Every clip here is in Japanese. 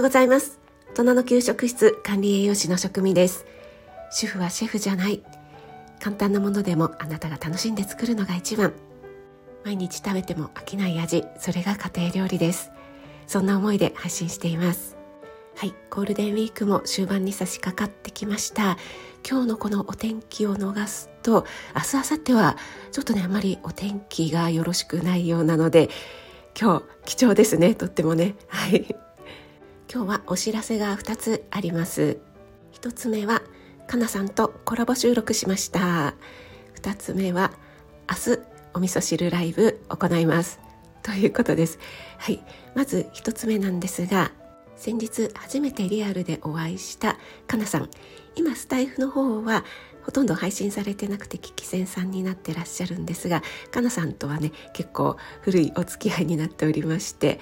ようございます。大人の給食室管理栄養士の職味です。主婦はシェフじゃない。簡単なものでもあなたが楽しんで作るのが一番。毎日食べても飽きない味それが家庭料理です。そんな思いで配信しています。はいゴールデンウィークも終盤に差し掛かってきました。今日のこのお天気を逃すと明日明後日はちょっとねあまりお天気がよろしくないようなので今日貴重ですねとってもね。はい。今日はお知らせが2つあります。1つ目はかなさんとコラボ収録しました。2つ目は明日お味噌汁ライブ行います。ということです。はい。まず1つ目なんですが先日初めてリアルでお会いしたかなさん。今スタイフの方はほとんど配信されてなくて聞き戦さんになってらっしゃるんですがかなさんとはね結構古いお付き合いになっておりまして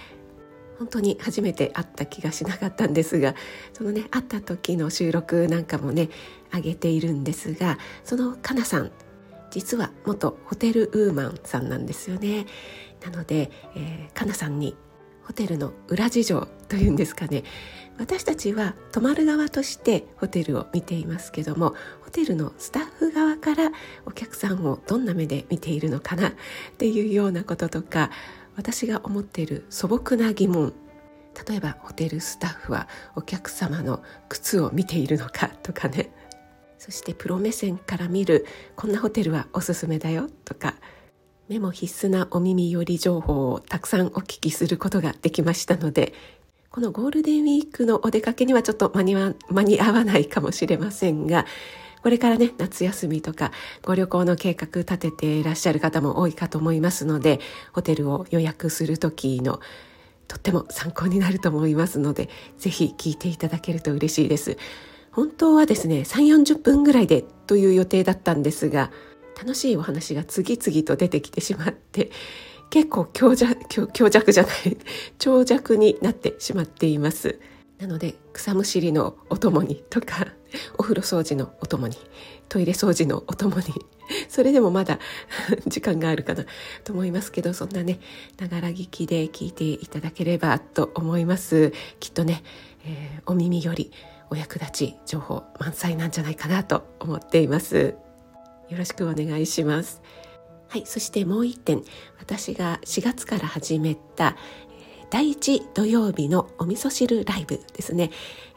本当に初めて会った気がしなかったんですがそのね会った時の収録なんかもね上げているんですがそのかなさん実は元ホテルウーマンさんなんですよね。なので、えー、かなさんにホテルの裏事情というんですかね。私たちは泊まる側としてホテルを見ていますけどもホテルのスタッフ側からお客さんをどんな目で見ているのかなっていうようなこととか私が思っている素朴な疑問。例えばホテルスタッフはお客様の靴を見ているのかとかね。そしてプロ目線から見るこんなホテルはおすすめだよとか。目も必須なお耳寄り情報をたくさんお聞きすることができましたのでこのゴールデンウィークのお出かけにはちょっと間に合わないかもしれませんがこれからね夏休みとかご旅行の計画立てていらっしゃる方も多いかと思いますのでホテルを予約する時のとっても参考になると思いますのでぜひ聞いていただけると嬉しいです。本当はですね3 4 0分ぐらいでという予定だったんですが楽しいお話が次々と出てきてしまって結構強弱強弱じゃない長尺になってしまっています。なので草むしりのお供にとか お風呂掃除のお供にトイレ掃除のお供に それでもまだ 時間があるかなと思いますけどそんなねながら聞きで聞いていただければと思います。きっとね、えー、お耳よりお役立ち情報満載なんじゃないかなと思っています。よろしくお願いします。はいそしてもう一点。私が4月から始めた第1土曜日のお味噌汁ライブですね、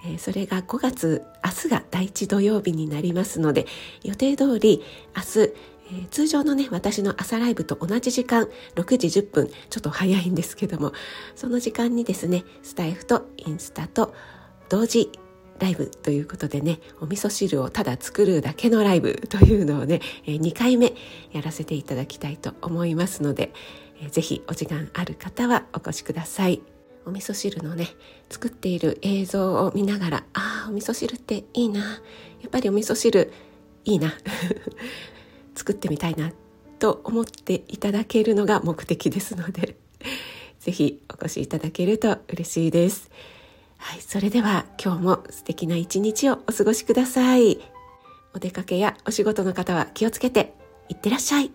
えー、それが5月明日が第1土曜日になりますので予定通り明日、通常のね私の朝ライブと同じ時間6時10分ちょっと早いんですけどもその時間にですねスタイフとインスタと同時ライブということでねお味噌汁をただ作るだけのライブというのをね2回目やらせていただきたいと思いますのでぜひお時間ある方はお越しくださいお味噌汁のね作っている映像を見ながらああお味噌汁っていいなやっぱりお味噌汁いいな 作ってみたいなと思っていただけるのが目的ですのでぜひお越しいただけると嬉しいです。はい、それでは今日も素敵な一日をお過ごしください。お出かけやお仕事の方は気をつけていってらっしゃい。